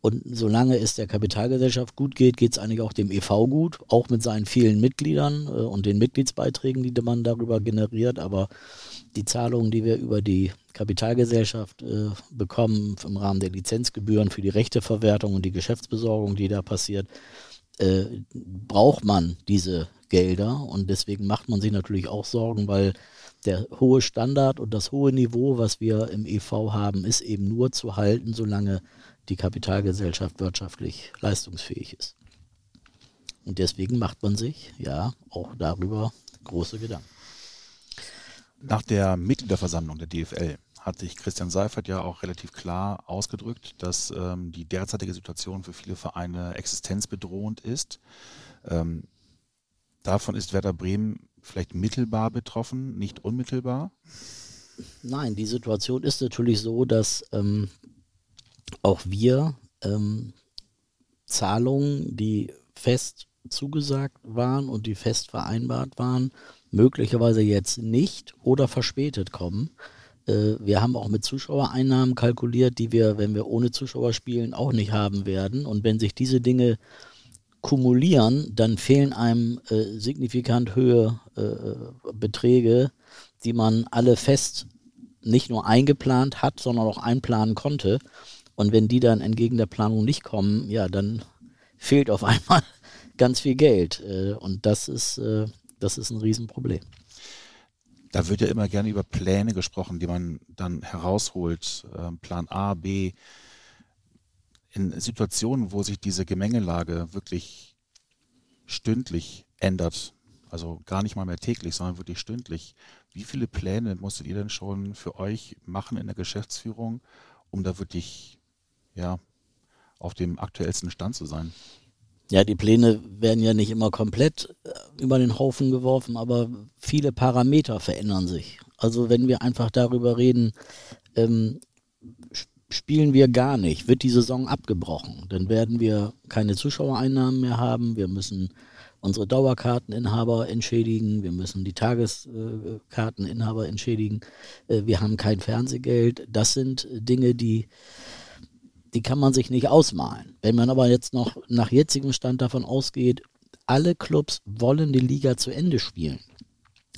Und solange es der Kapitalgesellschaft gut geht, geht es eigentlich auch dem EV gut, auch mit seinen vielen Mitgliedern und den Mitgliedsbeiträgen, die man darüber generiert. Aber die Zahlungen, die wir über die Kapitalgesellschaft äh, bekommen im Rahmen der Lizenzgebühren für die Rechteverwertung und die Geschäftsbesorgung, die da passiert, äh, braucht man diese Gelder und deswegen macht man sich natürlich auch Sorgen, weil der hohe Standard und das hohe Niveau, was wir im EV haben, ist eben nur zu halten, solange die Kapitalgesellschaft wirtschaftlich leistungsfähig ist. Und deswegen macht man sich ja auch darüber große Gedanken. Nach der Mitgliederversammlung der DFL hat sich Christian Seifert ja auch relativ klar ausgedrückt, dass ähm, die derzeitige Situation für viele Vereine existenzbedrohend ist. Ähm, davon ist Werder Bremen vielleicht mittelbar betroffen, nicht unmittelbar? Nein, die Situation ist natürlich so, dass ähm, auch wir ähm, Zahlungen, die fest zugesagt waren und die fest vereinbart waren, möglicherweise jetzt nicht oder verspätet kommen. Äh, wir haben auch mit Zuschauereinnahmen kalkuliert, die wir, wenn wir ohne Zuschauer spielen, auch nicht haben werden. Und wenn sich diese Dinge kumulieren, dann fehlen einem äh, signifikant höhere äh, Beträge, die man alle fest nicht nur eingeplant hat, sondern auch einplanen konnte. Und wenn die dann entgegen der Planung nicht kommen, ja, dann fehlt auf einmal ganz viel Geld. Äh, und das ist, äh, das ist ein Riesenproblem. Da wird ja immer gerne über Pläne gesprochen, die man dann herausholt, ähm, Plan A, B. In Situationen, wo sich diese Gemengelage wirklich stündlich ändert, also gar nicht mal mehr täglich, sondern wirklich stündlich, wie viele Pläne musstet ihr denn schon für euch machen in der Geschäftsführung, um da wirklich ja, auf dem aktuellsten Stand zu sein? Ja, die Pläne werden ja nicht immer komplett äh, über den Haufen geworfen, aber viele Parameter verändern sich. Also wenn wir einfach darüber reden, ähm, spielen wir gar nicht, wird die Saison abgebrochen, dann werden wir keine Zuschauereinnahmen mehr haben, wir müssen unsere Dauerkarteninhaber entschädigen, wir müssen die Tageskarteninhaber entschädigen, äh, wir haben kein Fernsehgeld. Das sind Dinge, die die kann man sich nicht ausmalen. Wenn man aber jetzt noch nach jetzigem Stand davon ausgeht, alle Clubs wollen die Liga zu Ende spielen,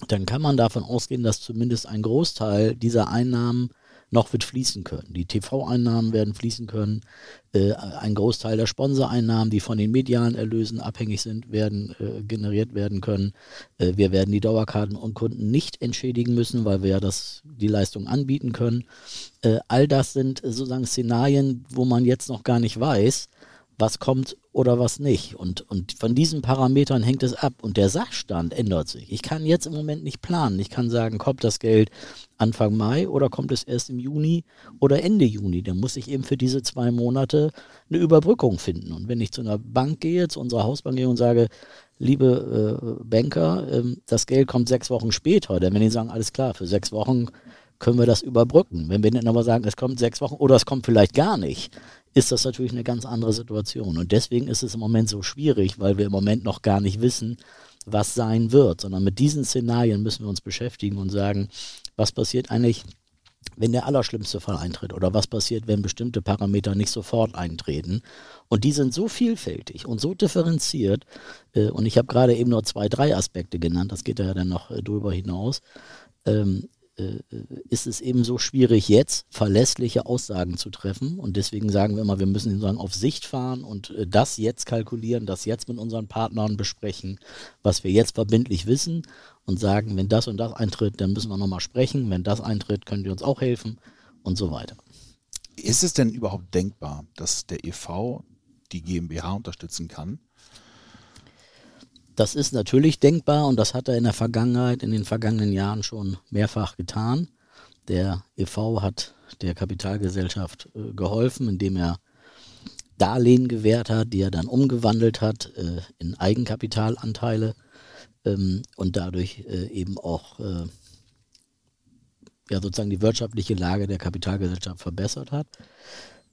dann kann man davon ausgehen, dass zumindest ein Großteil dieser Einnahmen noch wird fließen können. Die TV-Einnahmen werden fließen können. Äh, ein Großteil der Sponsoreinnahmen, die von den medialen Erlösen abhängig sind, werden äh, generiert werden können. Äh, wir werden die Dauerkarten und Kunden nicht entschädigen müssen, weil wir ja das, die Leistung anbieten können. Äh, all das sind sozusagen Szenarien, wo man jetzt noch gar nicht weiß, was kommt oder was nicht. Und, und von diesen Parametern hängt es ab. Und der Sachstand ändert sich. Ich kann jetzt im Moment nicht planen. Ich kann sagen, kommt das Geld Anfang Mai oder kommt es erst im Juni oder Ende Juni. Dann muss ich eben für diese zwei Monate eine Überbrückung finden. Und wenn ich zu einer Bank gehe, zu unserer Hausbank gehe und sage, liebe äh, Banker, äh, das Geld kommt sechs Wochen später, dann wenn die sagen, alles klar, für sechs Wochen können wir das überbrücken. Wenn wir dann aber sagen, es kommt sechs Wochen oder es kommt vielleicht gar nicht, ist das natürlich eine ganz andere Situation. Und deswegen ist es im Moment so schwierig, weil wir im Moment noch gar nicht wissen, was sein wird, sondern mit diesen Szenarien müssen wir uns beschäftigen und sagen, was passiert eigentlich, wenn der allerschlimmste Fall eintritt oder was passiert, wenn bestimmte Parameter nicht sofort eintreten. Und die sind so vielfältig und so differenziert. Äh, und ich habe gerade eben nur zwei, drei Aspekte genannt, das geht ja dann noch äh, drüber hinaus. Ähm, äh, ist es eben so schwierig, jetzt verlässliche Aussagen zu treffen. Und deswegen sagen wir immer, wir müssen sozusagen auf Sicht fahren und äh, das jetzt kalkulieren, das jetzt mit unseren Partnern besprechen, was wir jetzt verbindlich wissen und sagen, wenn das und das eintritt, dann müssen wir nochmal sprechen. Wenn das eintritt, könnt ihr uns auch helfen und so weiter. Ist es denn überhaupt denkbar, dass der EV die GmbH unterstützen kann? Das ist natürlich denkbar und das hat er in der Vergangenheit, in den vergangenen Jahren schon mehrfach getan. Der EV hat der Kapitalgesellschaft äh, geholfen, indem er Darlehen gewährt hat, die er dann umgewandelt hat äh, in Eigenkapitalanteile ähm, und dadurch äh, eben auch ja sozusagen die wirtschaftliche Lage der Kapitalgesellschaft verbessert hat.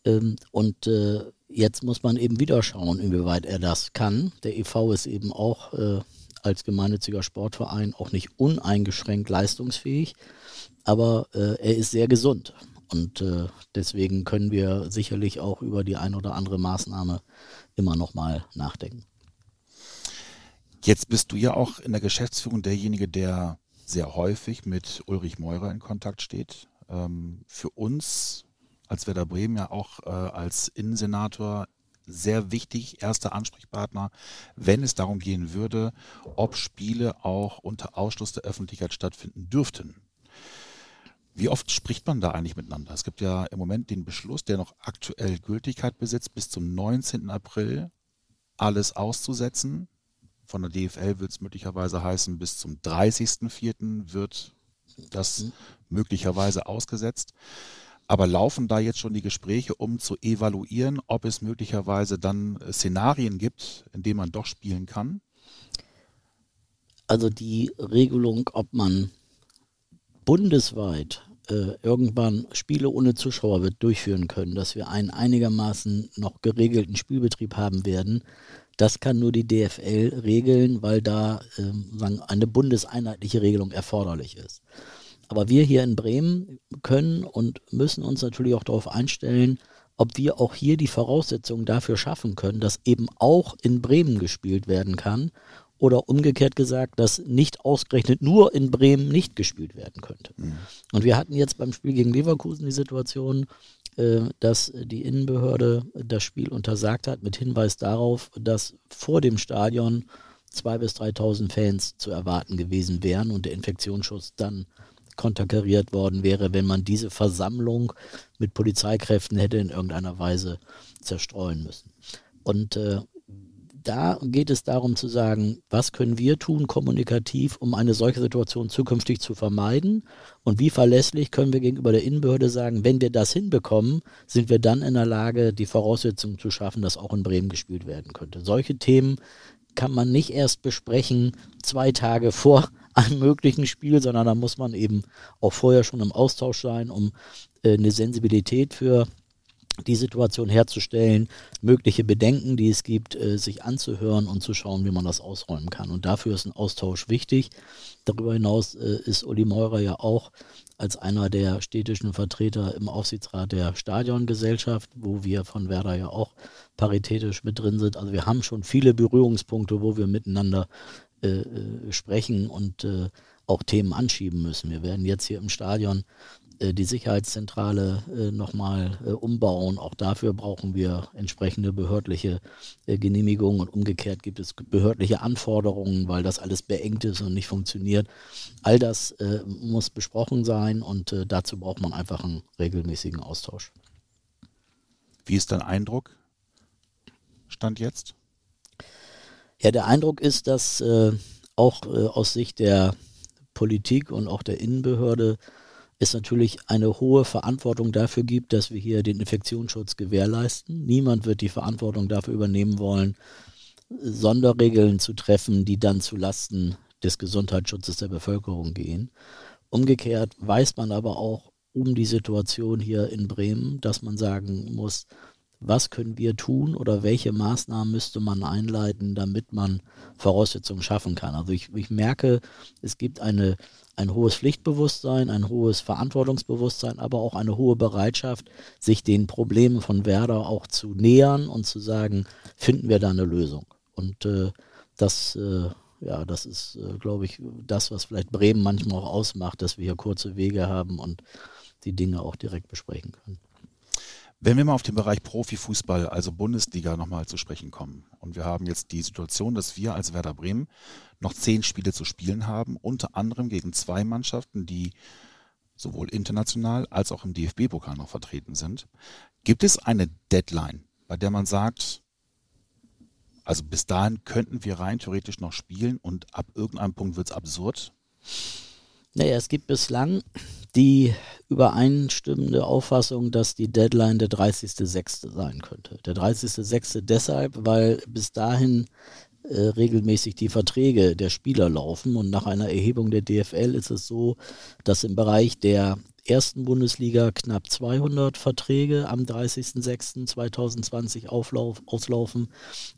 Ähm, und äh, jetzt muss man eben wieder schauen, inwieweit er das kann. Der EV ist eben auch äh, als gemeinnütziger Sportverein auch nicht uneingeschränkt leistungsfähig, aber äh, er ist sehr gesund. Und äh, deswegen können wir sicherlich auch über die ein oder andere Maßnahme immer noch mal nachdenken. Jetzt bist du ja auch in der Geschäftsführung derjenige, der sehr häufig mit Ulrich Meurer in Kontakt steht. Ähm, für uns als Werder Bremen ja auch äh, als Innensenator sehr wichtig, erster Ansprechpartner, wenn es darum gehen würde, ob Spiele auch unter Ausschluss der Öffentlichkeit stattfinden dürften. Wie oft spricht man da eigentlich miteinander? Es gibt ja im Moment den Beschluss, der noch aktuell Gültigkeit besitzt, bis zum 19. April alles auszusetzen. Von der DFL wird es möglicherweise heißen, bis zum 30.04. wird das möglicherweise ausgesetzt. Aber laufen da jetzt schon die Gespräche, um zu evaluieren, ob es möglicherweise dann Szenarien gibt, in denen man doch spielen kann? Also die Regelung, ob man bundesweit äh, irgendwann Spiele ohne Zuschauer wird durchführen können, dass wir einen einigermaßen noch geregelten Spielbetrieb haben werden, das kann nur die DFL regeln, weil da äh, sagen, eine bundeseinheitliche Regelung erforderlich ist. Aber wir hier in Bremen können und müssen uns natürlich auch darauf einstellen, ob wir auch hier die Voraussetzungen dafür schaffen können, dass eben auch in Bremen gespielt werden kann oder umgekehrt gesagt, dass nicht ausgerechnet nur in Bremen nicht gespielt werden könnte. Mhm. Und wir hatten jetzt beim Spiel gegen Leverkusen die Situation, äh, dass die Innenbehörde das Spiel untersagt hat mit Hinweis darauf, dass vor dem Stadion 2.000 bis 3.000 Fans zu erwarten gewesen wären und der Infektionsschutz dann konterkariert worden wäre, wenn man diese Versammlung mit Polizeikräften hätte in irgendeiner Weise zerstreuen müssen. Und äh, da geht es darum zu sagen, was können wir tun kommunikativ, um eine solche Situation zukünftig zu vermeiden und wie verlässlich können wir gegenüber der Innenbehörde sagen, wenn wir das hinbekommen, sind wir dann in der Lage, die Voraussetzungen zu schaffen, dass auch in Bremen gespielt werden könnte. Solche Themen kann man nicht erst besprechen zwei Tage vor einem möglichen Spiel, sondern da muss man eben auch vorher schon im Austausch sein, um äh, eine Sensibilität für die Situation herzustellen, mögliche Bedenken, die es gibt, äh, sich anzuhören und zu schauen, wie man das ausräumen kann. Und dafür ist ein Austausch wichtig. Darüber hinaus äh, ist Uli Meurer ja auch als einer der städtischen Vertreter im Aufsichtsrat der Stadiongesellschaft, wo wir von Werder ja auch paritätisch mit drin sind. Also wir haben schon viele Berührungspunkte, wo wir miteinander äh, äh sprechen und äh, auch Themen anschieben müssen. Wir werden jetzt hier im Stadion die Sicherheitszentrale nochmal umbauen. Auch dafür brauchen wir entsprechende behördliche Genehmigungen und umgekehrt gibt es behördliche Anforderungen, weil das alles beengt ist und nicht funktioniert. All das muss besprochen sein und dazu braucht man einfach einen regelmäßigen Austausch. Wie ist dein Eindruck? Stand jetzt? Ja, der Eindruck ist, dass auch aus Sicht der Politik und auch der Innenbehörde es natürlich eine hohe Verantwortung dafür gibt, dass wir hier den Infektionsschutz gewährleisten. Niemand wird die Verantwortung dafür übernehmen wollen, Sonderregeln zu treffen, die dann zu Lasten des Gesundheitsschutzes der Bevölkerung gehen. Umgekehrt weiß man aber auch um die Situation hier in Bremen, dass man sagen muss, was können wir tun oder welche Maßnahmen müsste man einleiten, damit man Voraussetzungen schaffen kann. Also ich, ich merke, es gibt eine, ein hohes Pflichtbewusstsein, ein hohes Verantwortungsbewusstsein, aber auch eine hohe Bereitschaft, sich den Problemen von Werder auch zu nähern und zu sagen, finden wir da eine Lösung. Und äh, das, äh, ja, das ist, äh, glaube ich, das, was vielleicht Bremen manchmal auch ausmacht, dass wir hier kurze Wege haben und die Dinge auch direkt besprechen können. Wenn wir mal auf den Bereich Profifußball, also Bundesliga, nochmal zu sprechen kommen. Und wir haben jetzt die Situation, dass wir als Werder Bremen noch zehn Spiele zu spielen haben, unter anderem gegen zwei Mannschaften, die sowohl international als auch im DFB-Pokal noch vertreten sind. Gibt es eine Deadline, bei der man sagt, Also bis dahin könnten wir rein theoretisch noch spielen und ab irgendeinem Punkt wird es absurd. Naja, es gibt bislang die übereinstimmende Auffassung, dass die Deadline der 30.06. sein könnte. Der 30.06. deshalb, weil bis dahin regelmäßig die Verträge der Spieler laufen und nach einer Erhebung der DFL ist es so, dass im Bereich der ersten Bundesliga knapp 200 Verträge am 30.06.2020 auslaufen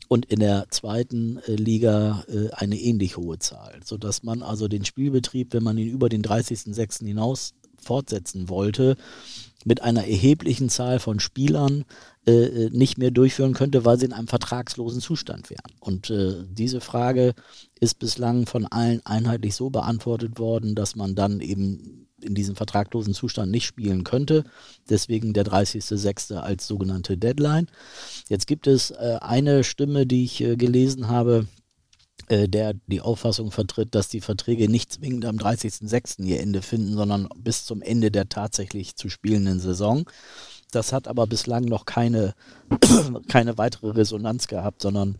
und in der zweiten äh, Liga äh, eine ähnlich hohe Zahl, sodass man also den Spielbetrieb, wenn man ihn über den 30.06. hinaus fortsetzen wollte, mit einer erheblichen Zahl von Spielern äh, nicht mehr durchführen könnte, weil sie in einem vertragslosen Zustand wären. Und äh, diese Frage ist bislang von allen einheitlich so beantwortet worden, dass man dann eben in diesem vertraglosen Zustand nicht spielen könnte. Deswegen der 30.06. als sogenannte Deadline. Jetzt gibt es äh, eine Stimme, die ich äh, gelesen habe, äh, der die Auffassung vertritt, dass die Verträge nicht zwingend am 30.06. ihr Ende finden, sondern bis zum Ende der tatsächlich zu spielenden Saison. Das hat aber bislang noch keine, keine weitere Resonanz gehabt, sondern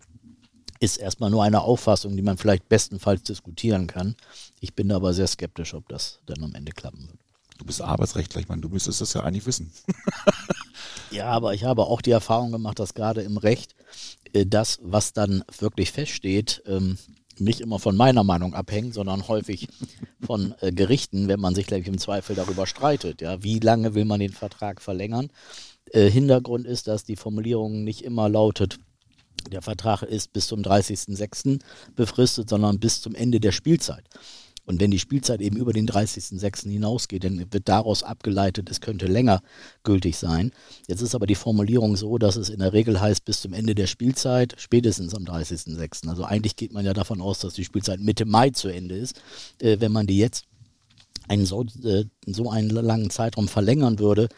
ist erstmal nur eine Auffassung, die man vielleicht bestenfalls diskutieren kann. Ich bin aber sehr skeptisch, ob das dann am Ende klappen wird. Du bist Arbeitsrechtler, ich meine, du müsstest das ja eigentlich wissen. ja, aber ich habe auch die Erfahrung gemacht, dass gerade im Recht äh, das, was dann wirklich feststeht, ähm, nicht immer von meiner Meinung abhängt, sondern häufig von äh, Gerichten, wenn man sich, ich, im Zweifel darüber streitet. Ja, wie lange will man den Vertrag verlängern? Äh, Hintergrund ist, dass die Formulierung nicht immer lautet, der Vertrag ist bis zum 30.06. befristet, sondern bis zum Ende der Spielzeit. Und wenn die Spielzeit eben über den 30.06. hinausgeht, dann wird daraus abgeleitet, es könnte länger gültig sein. Jetzt ist aber die Formulierung so, dass es in der Regel heißt, bis zum Ende der Spielzeit, spätestens am 30.06. Also eigentlich geht man ja davon aus, dass die Spielzeit Mitte Mai zu Ende ist. Äh, wenn man die jetzt einen so, äh, so einen langen Zeitraum verlängern würde,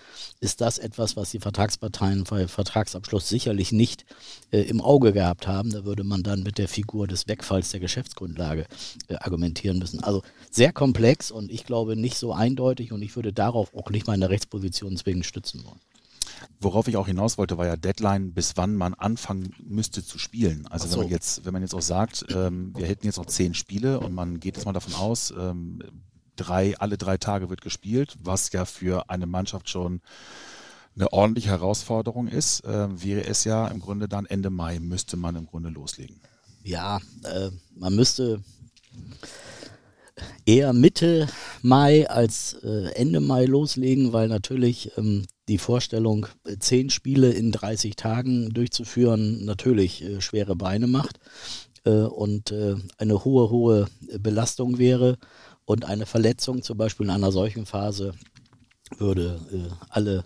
ist das etwas, was die Vertragsparteien bei Vertragsabschluss sicherlich nicht äh, im Auge gehabt haben. Da würde man dann mit der Figur des Wegfalls der Geschäftsgrundlage äh, argumentieren müssen. Also sehr komplex und ich glaube nicht so eindeutig und ich würde darauf auch nicht meine Rechtsposition zwingend stützen wollen. Worauf ich auch hinaus wollte, war ja Deadline, bis wann man anfangen müsste zu spielen. Also so. wenn man jetzt, wenn man jetzt auch sagt, ähm, wir hätten jetzt noch zehn Spiele und man geht jetzt mal davon aus, ähm, drei, alle drei Tage wird gespielt, was ja für eine Mannschaft schon eine ordentliche Herausforderung ist, äh, wäre es ja im Grunde dann Ende Mai müsste man im Grunde loslegen. Ja, äh, man müsste eher Mitte Mai als äh, Ende Mai loslegen, weil natürlich ähm, die Vorstellung, äh, zehn Spiele in 30 Tagen durchzuführen, natürlich äh, schwere Beine macht äh, und eine hohe, hohe Belastung wäre. Und eine Verletzung, zum Beispiel in einer solchen Phase, würde äh, alle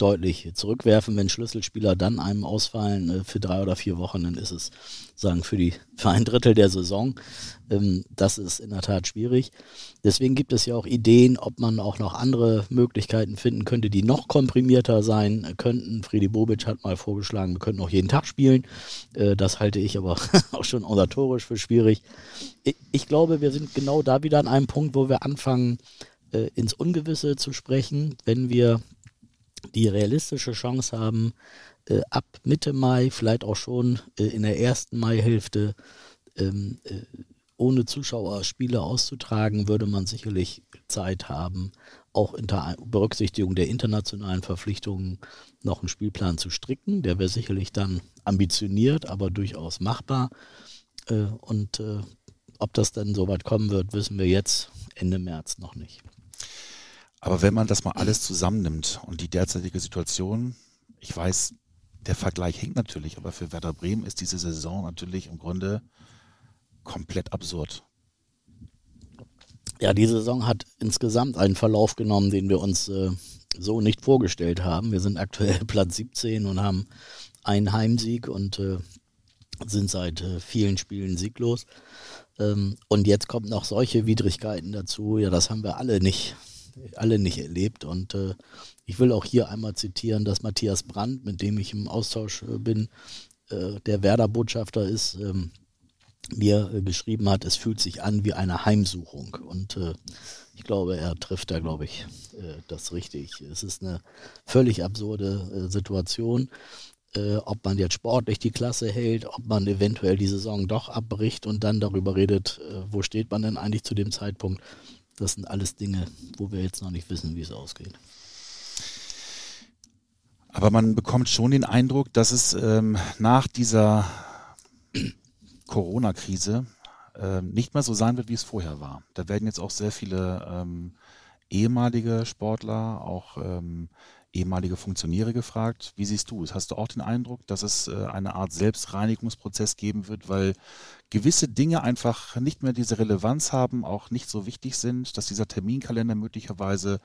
deutlich zurückwerfen. Wenn Schlüsselspieler dann einem ausfallen äh, für drei oder vier Wochen, dann ist es sagen für die für ein Drittel der Saison. Ähm, das ist in der Tat schwierig. Deswegen gibt es ja auch Ideen, ob man auch noch andere Möglichkeiten finden könnte, die noch komprimierter sein könnten. Friedi Bobic hat mal vorgeschlagen, wir könnten auch jeden Tag spielen. Äh, das halte ich aber auch schon organisatorisch für schwierig. Ich, ich glaube, wir sind genau da wieder an einem Punkt, wo wir anfangen, äh, ins Ungewisse zu sprechen, wenn wir die realistische Chance haben, äh, ab Mitte Mai, vielleicht auch schon äh, in der ersten Maihälfte, ähm, äh, ohne Zuschauer Spiele auszutragen, würde man sicherlich Zeit haben, auch unter Berücksichtigung der internationalen Verpflichtungen noch einen Spielplan zu stricken. Der wäre sicherlich dann ambitioniert, aber durchaus machbar. Äh, und äh, ob das dann so weit kommen wird, wissen wir jetzt Ende März noch nicht. Aber wenn man das mal alles zusammennimmt und die derzeitige Situation, ich weiß, der Vergleich hinkt natürlich, aber für Werder Bremen ist diese Saison natürlich im Grunde komplett absurd. Ja, die Saison hat insgesamt einen Verlauf genommen, den wir uns äh, so nicht vorgestellt haben. Wir sind aktuell Platz 17 und haben einen Heimsieg und äh, sind seit äh, vielen Spielen sieglos. Ähm, und jetzt kommen noch solche Widrigkeiten dazu. Ja, das haben wir alle nicht alle nicht erlebt. Und äh, ich will auch hier einmal zitieren, dass Matthias Brandt, mit dem ich im Austausch äh, bin, äh, der Werder-Botschafter ist, ähm, mir äh, geschrieben hat, es fühlt sich an wie eine Heimsuchung. Und äh, ich glaube, er trifft da, glaube ich, äh, das richtig. Es ist eine völlig absurde Situation. äh, ob man jetzt sportlich die Klasse hält, ob man eventuell die Saison doch abbricht und dann darüber redet, äh, wo steht man denn eigentlich zu dem Zeitpunkt. Das sind alles Dinge, wo wir jetzt noch nicht wissen, wie es ausgeht. Aber man bekommt schon den Eindruck, dass es ähm, nach dieser Corona-Krise äh, nicht mehr so sein wird, wie es vorher war. Da werden jetzt auch sehr viele ähm, ehemalige Sportler, auch ähm, ehemalige Funktionäre gefragt. Wie siehst du es? Hast du auch den Eindruck, dass es äh, eine Art Selbstreinigungsprozess geben wird, weil gewisse Dinge einfach nicht mehr diese Relevanz haben, auch nicht so wichtig sind, dass dieser Terminkalender möglicherweise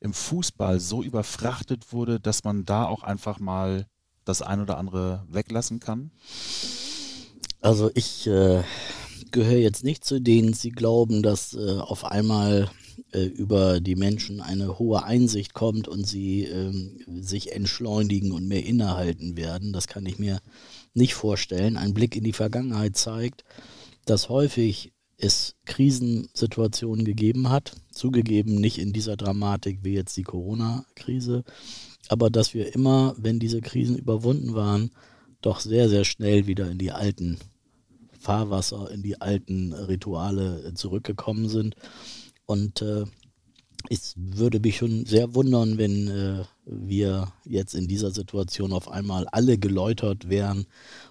im Fußball so überfrachtet wurde, dass man da auch einfach mal das ein oder andere weglassen kann? Also ich äh, gehöre jetzt nicht zu denen, die glauben, dass äh, auf einmal äh, über die Menschen eine hohe Einsicht kommt und sie ähm, sich entschleunigen und mehr innehalten werden. Das kann ich mir nicht vorstellen. Ein Blick in die Vergangenheit zeigt, dass häufig es Krisensituationen gegeben hat, zugegeben nicht in dieser Dramatik wie jetzt die Corona-Krise, aber dass wir immer, wenn diese Krisen überwunden waren, doch sehr, sehr schnell wieder in die alten Fahrwasser, in die alten Rituale zurückgekommen sind und äh, es würde mich schon sehr wundern, wenn äh, wir jetzt in dieser Situation auf einmal alle geläutert wären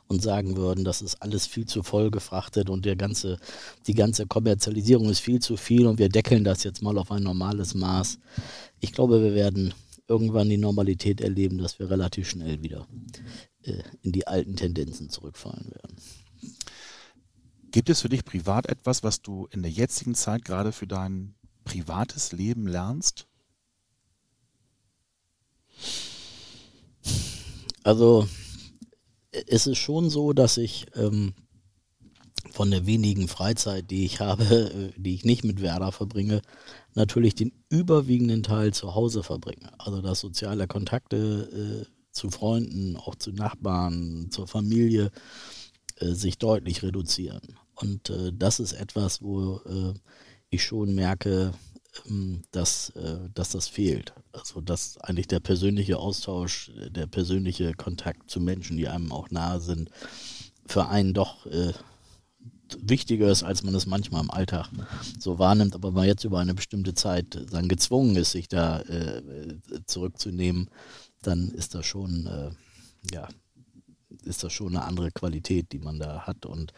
und sagen würden, das ist alles viel zu voll gefrachtet und der ganze, die ganze Kommerzialisierung ist viel zu viel und wir deckeln das jetzt mal auf ein normales Maß. Ich glaube, wir werden irgendwann die Normalität erleben, dass wir relativ schnell wieder äh, in die alten Tendenzen zurückfallen werden. Gibt es für dich privat etwas, was du in der jetzigen Zeit gerade für dein privates Leben lernst? Also es ist schon so, dass ich ähm, von der wenigen Freizeit, die ich habe, äh, die ich nicht mit Werder verbringe, natürlich den überwiegenden Teil zu Hause verbringe. Also dass soziale Kontakte äh, zu Freunden, auch zu Nachbarn, zur Familie äh, sich deutlich reduzieren. Und äh, das ist etwas, wo äh, ich schon merke, ähm, dass, äh, dass das fehlt. Also dass eigentlich der persönliche Austausch, der persönliche Kontakt zu Menschen, die einem auch nahe sind, für einen doch äh, wichtiger ist, als man es manchmal im Alltag so wahrnimmt, aber man jetzt über eine bestimmte Zeit dann gezwungen ist, sich da zurückzunehmen, dann ist das schon, ja, ist das schon eine andere Qualität, die man da hat und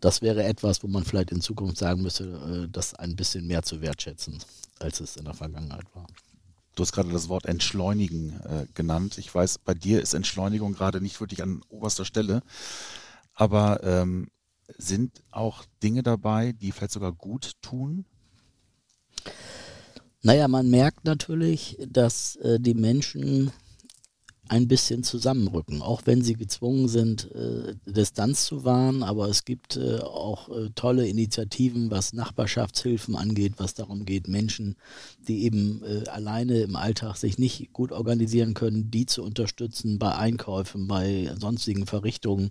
das wäre etwas, wo man vielleicht in Zukunft sagen müsste, äh, das ein bisschen mehr zu wertschätzen, als es in der Vergangenheit war. Du hast gerade das Wort Entschleunigen äh, genannt. Ich weiß, bei dir ist Entschleunigung gerade nicht wirklich an oberster Stelle. Aber ähm, sind auch Dinge dabei, die vielleicht sogar gut tun? Naja, man merkt natürlich, dass äh, die Menschen ein bisschen zusammenrücken, auch wenn sie gezwungen sind, äh, Distanz zu wahren. Aber es gibt äh, auch äh, tolle Initiativen, was Nachbarschaftshilfen angeht, was darum geht, Menschen, die eben äh, alleine im Alltag sich nicht gut organisieren können, die zu unterstützen bei Einkäufen, bei sonstigen Verrichtungen.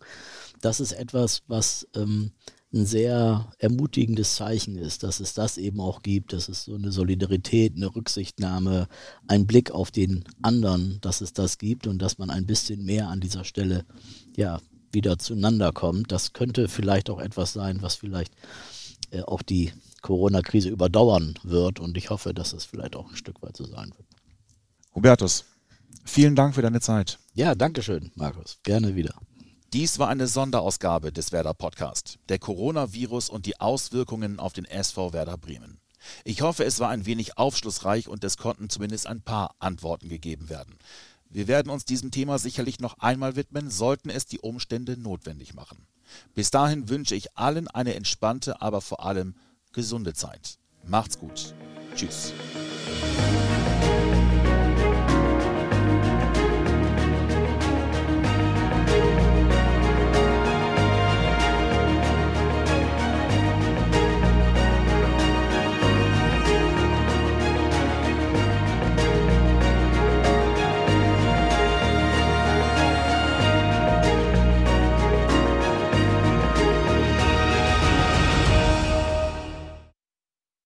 Das ist etwas, was ähm, ein sehr ermutigendes Zeichen ist, dass es das eben auch gibt, dass es so eine Solidarität, eine Rücksichtnahme, ein Blick auf den anderen, dass es das gibt und dass man ein bisschen mehr an dieser Stelle ja wieder zueinander kommt. Das könnte vielleicht auch etwas sein, was vielleicht äh, auch die Corona-Krise überdauern wird und ich hoffe, dass es vielleicht auch ein Stück weit so sein wird. Hubertus, vielen Dank für deine Zeit. Ja, danke schön, Markus. Gerne wieder. Dies war eine Sonderausgabe des Werder Podcast, der Coronavirus und die Auswirkungen auf den SV Werder Bremen. Ich hoffe, es war ein wenig aufschlussreich und es konnten zumindest ein paar Antworten gegeben werden. Wir werden uns diesem Thema sicherlich noch einmal widmen, sollten es die Umstände notwendig machen. Bis dahin wünsche ich allen eine entspannte, aber vor allem gesunde Zeit. Macht's gut. Tschüss.